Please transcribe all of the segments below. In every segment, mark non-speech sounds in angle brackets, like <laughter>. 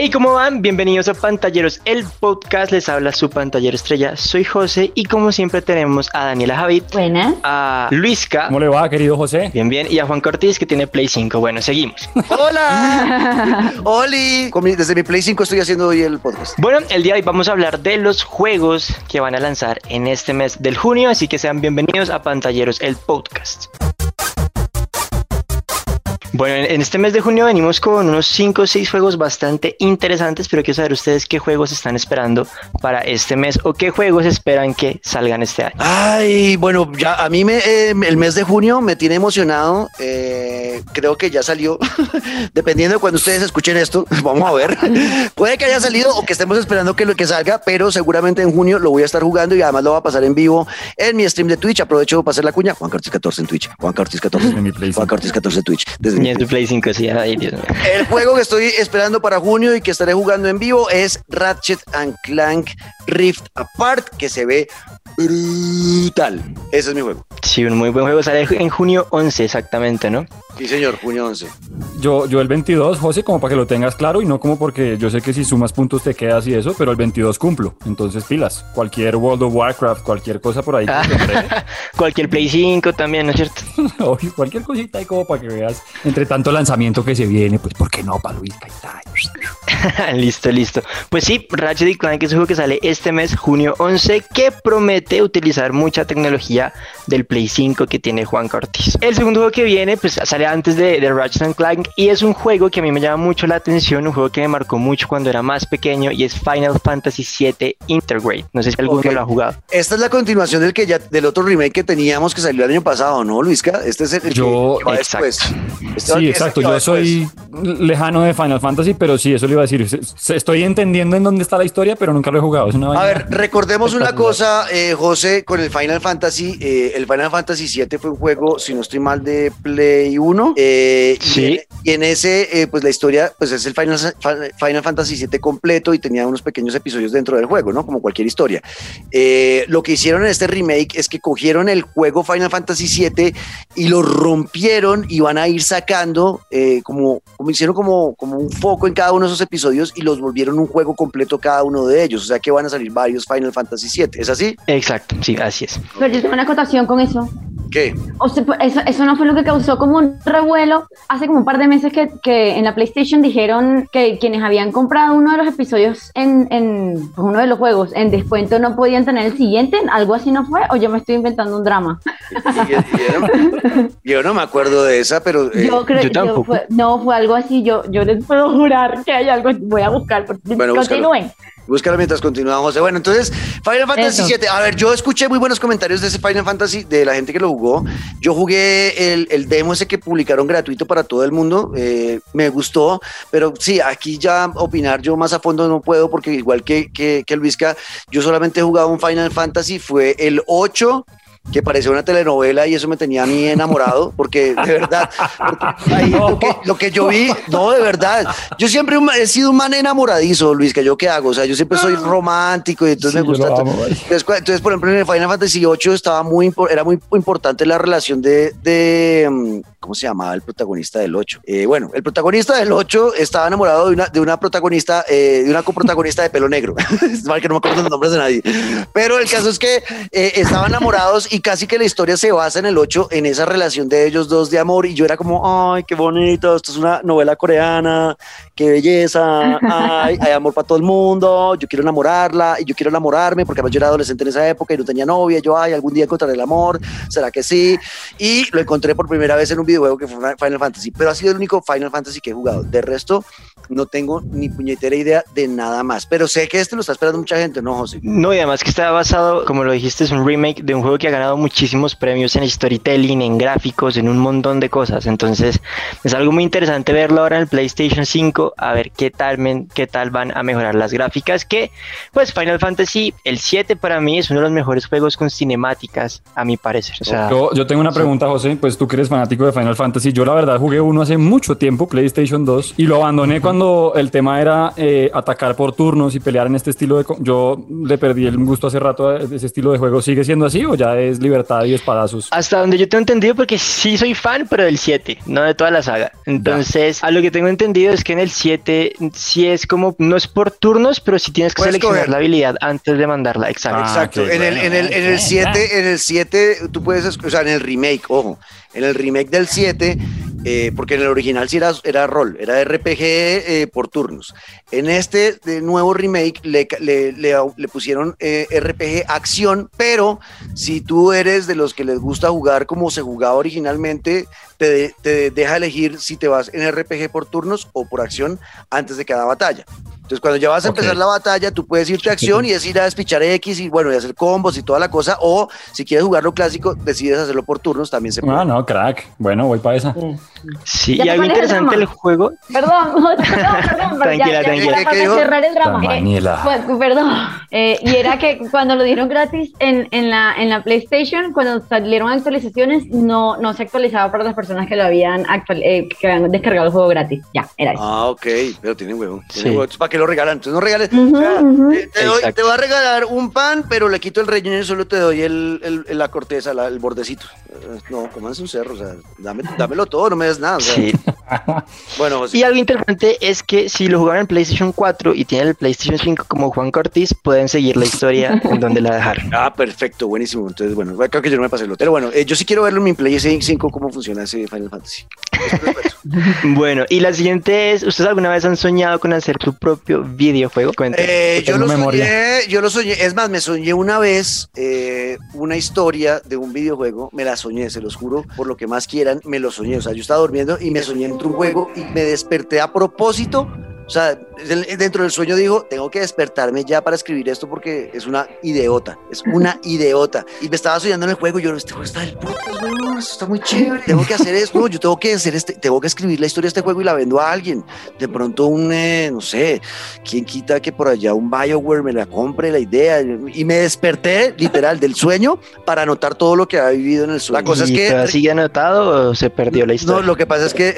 Hey, ¿cómo van? Bienvenidos a Pantalleros, el podcast. Les habla su pantallero estrella. Soy José y como siempre tenemos a Daniela Javid. Buenas. A Luisca. ¿Cómo le va, querido José? Bien, bien. Y a Juan Cortés que tiene Play 5. Bueno, seguimos. <laughs> ¡Hola! <laughs> ¡Oli! Desde mi Play 5 estoy haciendo hoy el podcast. Bueno, el día de hoy vamos a hablar de los juegos que van a lanzar en este mes del junio, así que sean bienvenidos a Pantalleros, el podcast. Bueno, en este mes de junio venimos con unos 5 o 6 juegos bastante interesantes, pero quiero saber ustedes qué juegos están esperando para este mes o qué juegos esperan que salgan este año. Ay, bueno, ya a mí me, eh, el mes de junio me tiene emocionado. Eh, creo que ya salió, <laughs> dependiendo de cuando ustedes escuchen esto, <laughs> vamos a ver. <laughs> Puede que haya salido o que estemos esperando que lo que salga, pero seguramente en junio lo voy a estar jugando y además lo va a pasar en vivo en mi stream de Twitch. Aprovecho para hacer la cuña. Juan Cartis 14 en Twitch. Juan Cartis 14. Juan Cartis 14 en Twitch. Desde mi Play 5, sí, ay, Dios mío. El juego que estoy esperando para junio y que estaré jugando en vivo es Ratchet and Clank Rift Apart, que se ve brutal. Ese es mi juego. Sí, un muy buen juego. Sale en junio 11 exactamente, ¿no? Sí, señor, junio 11. Yo, yo el 22, José, como para que lo tengas claro y no como porque yo sé que si sumas puntos te quedas y eso, pero el 22 cumplo. Entonces, pilas. Cualquier World of Warcraft, cualquier cosa por ahí. <laughs> cualquier Play 5 también, ¿no es cierto? <laughs> cualquier cosita ahí como para que veas. Entre tanto lanzamiento que se viene, pues, ¿por qué no, para Luis? <laughs> listo, listo. Pues sí, Ratchet Clank es un juego que sale este mes, junio 11, que promete utilizar mucha tecnología del Play 5 que tiene Juan Cortés. El segundo juego que viene, pues sale antes de, de Ratchet Clank y es un juego que a mí me llama mucho la atención, un juego que me marcó mucho cuando era más pequeño y es Final Fantasy VII Intergrade. No sé si alguno lo ha jugado. Esta es la continuación del que ya del otro remake que teníamos que salió el año pasado, ¿no, Luisca? Este es el, yo, que, después. Este sí, exacto. Yo soy lejano de Final Fantasy, pero sí, eso le iba a decir. Estoy entendiendo en dónde está la historia, pero nunca lo he jugado. a ver, recordemos una cosa, eh, José, con el Final Fantasy. Eh, el Final Fantasy VII fue un juego, si no estoy mal, de Play 1. Eh, sí. Y en, ese, pues la historia, pues es el Final, Final Fantasy VII completo y tenía unos pequeños episodios dentro del juego, ¿no? Como cualquier historia. lo que hicieron en este remake es que cogieron el juego Final Fantasy VII y lo rompieron y van a ir sacando como, como hicieron como, como un foco en cada uno de esos episodios y los volvieron un juego completo cada uno de ellos. O sea que van a salir varios Final Fantasy VII. ¿Es así? Exacto, sí, así es. Pero yo tengo una acotación con eso. ¿Qué? O sea, pues, eso, eso, no fue lo que causó como un revuelo hace como un par de meses que, que en la PlayStation dijeron que quienes habían comprado uno de los episodios en, en pues, uno de los juegos en descuento no podían tener el siguiente. ¿Algo así no fue? ¿O yo me estoy inventando un drama? yo no me acuerdo de esa, pero... Eh, yo creo que no, fue algo así. Yo, yo les puedo jurar que hay algo. Voy a buscar. Bueno, continúen. Búscalo mientras continuamos. Bueno, entonces, Final Fantasy VII. A ver, yo escuché muy buenos comentarios de ese Final Fantasy, de la gente que lo jugó. Yo jugué el, el demo ese que publicaron gratuito para todo el mundo. Eh, me gustó, pero sí, aquí ya opinar yo más a fondo no puedo, porque igual que, que, que Luisca, yo solamente he jugado un Final Fantasy, fue el 8 que parecía una telenovela y eso me tenía a mí enamorado, porque de verdad, lo, que, yo vi, no, de verdad, yo siempre he sido un man enamoradizo, Luis, que yo qué hago, o sea, yo siempre soy romántico y entonces me gusta. entonces, por ejemplo, en el Final Fantasy VIII estaba muy, era muy importante la relación de, de mm, ¿cómo se llamaba el protagonista del 8? Eh, bueno, el protagonista del 8 estaba enamorado de una, de una protagonista, eh, de una coprotagonista de pelo negro, <laughs> es mal que no me acuerdo los nombres de nadie, pero el caso es que eh, estaban enamorados y y casi que la historia se basa en el 8, en esa relación de ellos dos de amor, y yo era como, ay, qué bonito, esto es una novela coreana, qué belleza, ay, hay amor para todo el mundo, yo quiero enamorarla, y yo quiero enamorarme, porque yo era adolescente en esa época y no tenía novia, yo, ay, algún día encontraré el amor, ¿será que sí? Y lo encontré por primera vez en un videojuego que fue Final Fantasy, pero ha sido el único Final Fantasy que he jugado. De resto, no tengo ni puñetera idea de nada más, pero sé que este lo está esperando mucha gente, ¿no, José? No, y además que está basado, como lo dijiste, es un remake de un juego que ha ganado muchísimos premios en storytelling, en gráficos, en un montón de cosas. Entonces, es algo muy interesante verlo ahora en el PlayStation 5, a ver qué tal, qué tal van a mejorar las gráficas. Que, pues, Final Fantasy, el 7 para mí es uno de los mejores juegos con cinemáticas, a mi parecer. yo, yo tengo una pregunta, José, pues tú que eres fanático de Final Fantasy. Yo la verdad jugué uno hace mucho tiempo, PlayStation 2, y lo abandoné cuando el tema era eh, atacar por turnos y pelear en este estilo de... Yo le perdí el gusto hace rato de ese estilo de juego. ¿Sigue siendo así o ya es libertad y espadazos? Hasta donde yo tengo entendido, porque sí soy fan, pero del 7, no de toda la saga. Entonces, a lo que tengo entendido es que en el 7 sí es como, no es por turnos, pero sí tienes que Puedes seleccionar coger. la habilidad antes de mandarla. Exacto. Ah, Exacto. en, el, en, el, en el ok, 7, en el 7, tú puedes, o sea, en el remake, ojo, en el remake del 7, eh, porque en el original sí era, era rol, era RPG eh, por turnos. En este nuevo remake le, le, pusieron eh, RPG acción, pero si tú eres de los que les gusta jugar como se jugaba originalmente, te, te deja elegir si te vas en RPG por turnos o por acción antes de cada batalla. Entonces, cuando ya vas a empezar la batalla, tú puedes irte a acción y es ir a despichar X y bueno, y hacer combos y toda la cosa. O si quieres jugarlo clásico, decides hacerlo por turnos, también se puede. Ah, no, crack. Bueno, voy para esa. Sí, y algo el interesante del juego. Perdón, <laughs> perdón, Tranquila, ya, tranquila. cerrar el drama. Eh, fue- perdón, Eh, y era que cuando lo dieron gratis en, en, la, en la PlayStation, cuando salieron actualizaciones, no, no se actualizaba para las personas que lo habían, actual, eh, que habían descargado el juego gratis. Ya, era eso. Ah, ok, pero tiene huevo. Tiene Sí. huevo. ¿Para qué lo regalan? Entonces no regales. O sea, te, te doy- te voy a regalar un pan, pero le quito el relleno y solo te doy el, el- la corteza, la- el bordecito. Eh, No, comanse un cerro, o sea, dame, dámelo todo, no me des nada. o sea. Sí. <laughs> Bueno, José. Y algo interesante es que si lo jugaron en PlayStation 4 y tienen el PlayStation 5 como Juan Cortés, pueden seguir la historia <laughs> en donde la dejaron. Ah, perfecto, buenísimo. Entonces, bueno, creo que yo no me pasé el hotel. Bueno, eh, yo sí quiero verlo en mi PlayStation 5 cómo funciona ese Final Fantasy. <laughs> Bueno, y la siguiente es, ¿ustedes alguna vez han soñado con hacer su propio videojuego? Eh, yo lo memoria. soñé, yo lo soñé, es más, me soñé una vez eh, una historia de un videojuego, me la soñé, se los juro, por lo que más quieran, me lo soñé, o sea, yo estaba durmiendo y me soñé dentro de un juego y me desperté a propósito, o sea, dentro del sueño dijo, tengo que despertarme ya para escribir esto porque es una idiota, es una <laughs> idiota, y me estaba soñando en el juego y yo, este juego está del weón, esto está muy chévere, tengo que hacer esto, yo tengo que hacer este, tengo que escribir la historia de este juego y la vendo a alguien, de pronto un, eh, no sé, ¿quién quita que por allá un Bioware me la compre la idea? Y me desperté literal del sueño para anotar todo lo que había vivido en el sueño. La cosa es ¿Y que... todavía sigue anotado o se perdió la No, historia? lo que pasa es que, eh,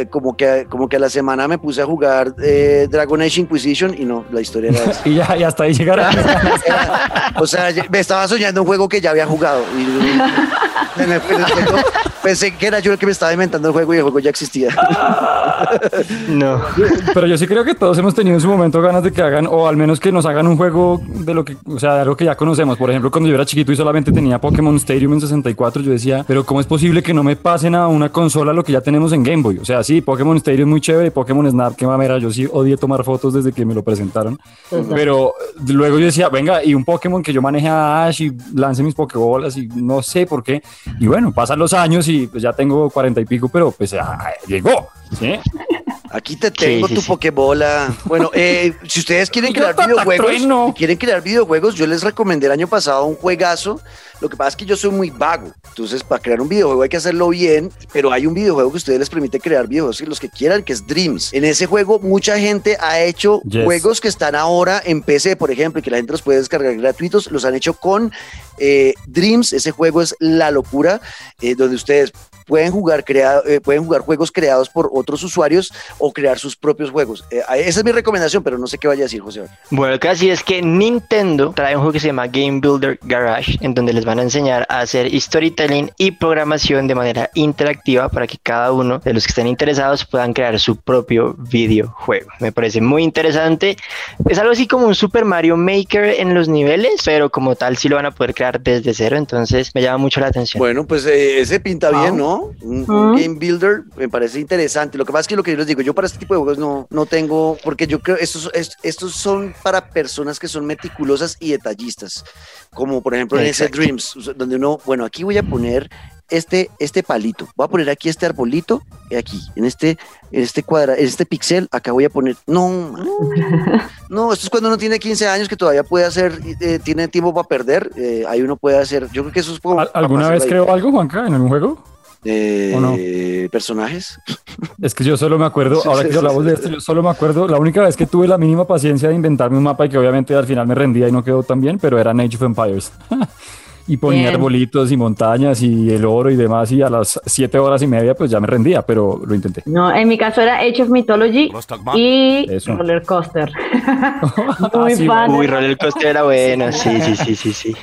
eh, como que como que a la semana me puse a jugar eh, Dragon Age Inquisition y no, la historia era esa. <laughs> Y ya, y hasta ahí llegará. Era- <laughs> o sea, me estaba soñando un juego que ya había jugado. Y, <laughs> el juego pensé que era yo el que me estaba inventando el juego y el juego ya existía. <laughs> No. Pero yo sí creo que todos hemos tenido en su momento ganas de que hagan, o al menos que nos hagan un juego de lo que, o sea, de algo que ya conocemos. Por ejemplo, cuando yo era chiquito y solamente tenía Pokémon Stadium en 64, yo decía, pero ¿cómo es posible que no me pasen a una consola lo que ya tenemos en Game Boy? O sea, sí, Pokémon Stadium es muy chévere, Pokémon Snap, qué mamera, yo sí odié tomar fotos desde que me lo presentaron. Pero luego yo decía, venga, y un Pokémon que yo maneje a Ash y lance mis Pokébolas y no sé por qué. Y bueno, pasan los años y pues ya tengo cuarenta y pico, pero pues ah, llegó. ¿sí? Aquí te tengo sí, tu sí. Pokebola. Bueno, eh, <laughs> si ustedes quieren crear videojuegos, si quieren crear videojuegos, yo les recomendé el año pasado un juegazo. Lo que pasa es que yo soy muy vago. Entonces, para crear un videojuego hay que hacerlo bien, pero hay un videojuego que a ustedes les permite crear videojuegos los que quieran, que es Dreams. En ese juego, mucha gente ha hecho Yes. juegos que están ahora en PC, por ejemplo, y que la gente los puede descargar gratuitos. Los han hecho con eh, Dreams. Ese juego es la locura, eh, donde ustedes pueden jugar, crea- eh, pueden jugar juegos creados por otros usuarios o crear sus propios juegos. Eh, esa es mi recomendación, pero no sé qué vaya a decir José. Bueno, lo que así es que Nintendo trae un juego que se llama Game Builder Garage, en donde les van a enseñar a hacer storytelling y programación de manera interactiva para que cada uno de los que estén interesados puedan crear su propio videojuego. Me parece muy interesante. Es algo así como un Super Mario Maker en los niveles, pero como tal sí lo van a poder crear desde cero, entonces me llama mucho la atención. Bueno, pues eh, ese pinta Wow. bien, ¿no? Un, un game builder me parece interesante. Lo que pasa es que lo que yo les digo, yo para este tipo de juegos no, no tengo, porque yo creo estos, est- estos son para personas que son meticulosas y detallistas, como por ejemplo en ese. Dreams, donde uno, bueno, aquí voy a poner este, este palito, voy a poner aquí este arbolito, y aquí, en este, en este cuadra, en este pixel, acá voy a poner, no, man. <laughs> no, esto es cuando uno tiene 15 años que todavía puede hacer, eh, tiene tiempo para perder, eh, ahí uno puede hacer, yo creo que eso es como... ¿Al- para ¿Alguna vez creo algo, Juanca, en algún juego? Eh, ¿O no? personajes. Es que yo solo me acuerdo, <laughs> Sí, ahora sí, que sí, hablamos sí, de sí. esto, yo solo me acuerdo, la única vez que tuve la mínima paciencia de inventarme un mapa y que obviamente al final me rendía y no quedó tan bien, pero era Age of Empires. <laughs> y ponía Bien. arbolitos y montañas y el oro y demás y a las siete horas y media pues ya me rendía, pero lo intenté. No, en mi caso era Age of Mythology y Eso. Roller Coaster. <laughs> Ah, Muy sí, fan. Uy, Roller Coaster era bueno, sí, sí, sí, sí, sí.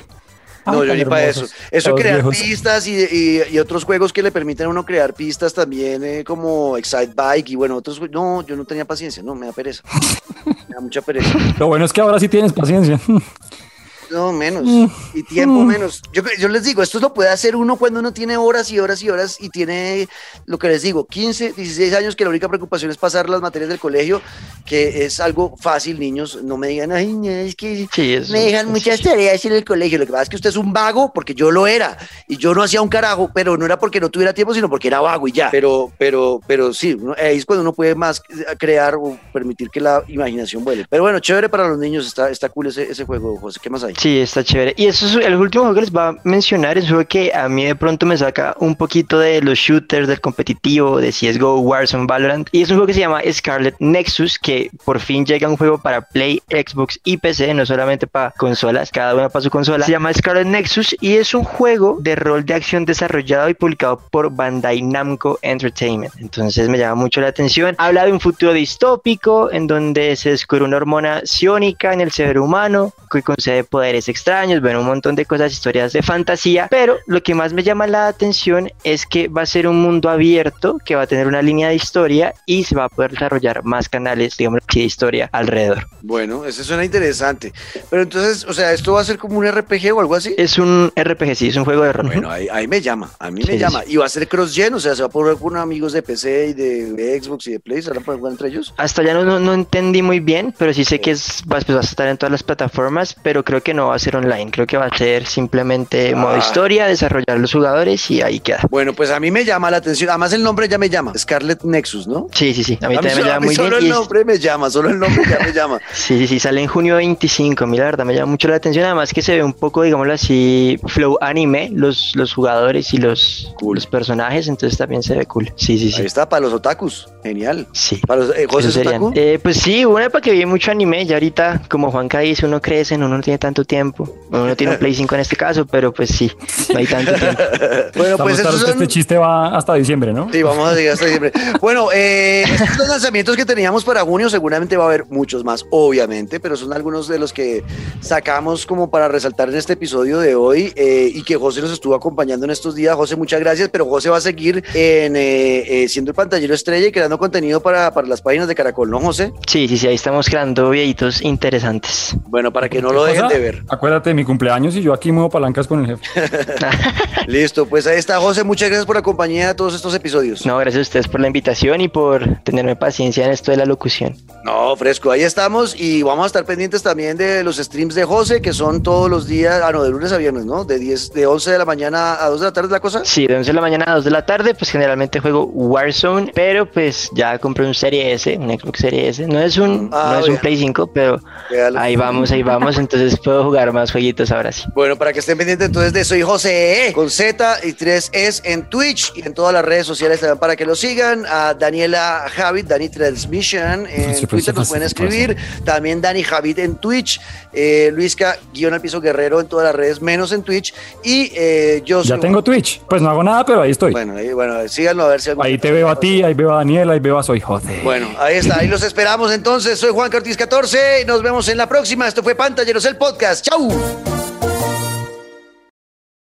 No, yo ni para eso. Eso crear viejos. pistas y, y- y otros juegos que le permiten a uno crear pistas también, eh, como Excite Bike y bueno, otros. No, yo no tenía paciencia, no, me da pereza. <laughs> Me da mucha pereza. Lo bueno es que ahora sí tienes paciencia. <laughs> No, menos. Mm. Y tiempo menos. Yo, yo les digo, esto lo puede hacer uno cuando uno tiene horas y horas y horas y tiene lo que les digo, 15, 16 años, que la única preocupación es pasar las materias del colegio, que es algo fácil, niños. No me digan, ay, no, es que Sí, eso- me dejan muchas tareas en el colegio. Lo que pasa es que usted es un vago porque yo lo era y yo no hacía un carajo, pero no era porque no tuviera tiempo, sino porque era vago y ya. Pero, pero, pero sí, ahí es cuando uno puede más crear o permitir que la imaginación vuele. Pero bueno, chévere para los niños, está, está cool ese, ese juego, José. ¿Qué más hay? Sí, está chévere. Y eso es el último juego que les va a mencionar. Es un juego que a mí de pronto me saca un poquito de los shooters, del competitivo, de CSGO, Warzone, Valorant. Y es un juego que se llama Scarlet Nexus, que por fin llega un juego para Play, Xbox y PC, no solamente para consolas, cada una para su consola. Se llama Scarlet Nexus y es un juego de rol de acción desarrollado y publicado por Bandai Namco Entertainment. Entonces me llama mucho la atención. Habla de un futuro distópico en donde se descubre una hormona psiónica en el cerebro humano que concede extraños, bueno, un montón de cosas, historias de fantasía, pero lo que más me llama la atención es que va a ser un mundo abierto, que va a tener una línea de historia y se va a poder desarrollar más canales, digamos, de historia alrededor. Bueno, eso suena interesante. Pero entonces, o sea, ¿esto va a ser como un RPG o algo así? Es un RPG, sí, es un juego de rol. Bueno, ahí, ahí me llama, a mí me sí, llama. Y va a ser cross-gen, o sea, se va a poner con amigos de PC y de, de Xbox y de Play, ¿se van a poder jugar entre ellos? Hasta ya no, no, no entendí muy bien, pero sí sé que es, pues va a estar en todas las plataformas, pero creo que no va a ser online, creo que va a ser simplemente modo Ah. historia, desarrollar los jugadores y ahí queda. Bueno, pues a mí me llama la atención. Además, el nombre ya me llama. Scarlet Nexus, ¿no? Sí, sí, sí, a mí A mí, también me solo, llama muy solo bien. el y es- nombre me llama, solo el nombre ya me llama. <laughs> Sí, sí, sí, sale en junio 25, a mí la verdad me llama mucho la atención, además que se ve un poco, digámoslo así, flow anime, los, los jugadores y los, Cool. los personajes, entonces también se ve cool. Sí, sí, Ahí sí. está, para los otakus. Genial. Sí. Para los, eh, José es otaku. Eh, pues sí, una época que vi mucho anime, ya ahorita, como Juanca dice, uno crece, uno no tiene tanto tiempo, uno no tiene un Play 5 en este caso, pero pues sí, no hay tanto tiempo. <laughs> Bueno, pues son... este chiste va hasta diciembre, ¿no? Sí, vamos a seguir hasta diciembre. Bueno, eh, estos son los lanzamientos que teníamos para junio. Seguramente va a haber muchos más, obviamente, pero son algunos de los que sacamos como para resaltar en este episodio de hoy eh, y que José nos estuvo acompañando en estos días. José, muchas gracias, pero José va a seguir en, eh, eh, siendo el pantallero estrella y creando contenido para, para las páginas de Caracol, ¿no, José? Sí, sí, sí, ahí estamos creando videitos interesantes. Bueno, para que no ¿Qué lo dejen de ver. Acuérdate de mi cumpleaños y yo aquí muevo palancas con el jefe. <laughs> Listo, pues ahí está, José. Muchas gracias por la compañía de todos estos episodios. No, gracias a ustedes por la invitación y por tenerme paciencia en esto de la locución. No, fresco, ahí estamos y vamos a estar pendientes también de los streams de José, que son todos los días, ah, no, de lunes a viernes, ¿no? De 10, de 11 de la mañana a 2 de la tarde, ¿es la cosa? Sí, de 11 de la mañana a 2 de la tarde, pues generalmente juego Warzone, pero pues ya compré un Serie S, un Xbox Serie S. No es un, Ah, no es un. Play 5, pero Véalo. ahí vamos, ahí vamos, entonces puedo jugar más jueguitos ahora sí. Bueno, para que estén pendientes entonces de Soy José E, con Z y 3 es en Twitch y en todas las redes sociales también para que lo sigan. A Daniela Javid, Dani Transmission en Sí, Twitter sí, nos pueden sí, escribir. También Dani Javid en Twitch. Eh, Luisca, guion al piso guerrero en todas las redes, menos en Twitch. Y eh, yo Ya soy- tengo Twitch. Pues no hago nada, pero ahí estoy. Bueno, ahí, bueno, síganlo a ver si algún- Ahí te veo a ti, ahí veo a Daniel, ahí veo a Soy José. Bueno, ahí está, ahí los esperamos entonces. Soy Juan Cortiz 14 y nos vemos en la próxima. Esto fue Pantalleros, el podcast. Podcast，Ciao。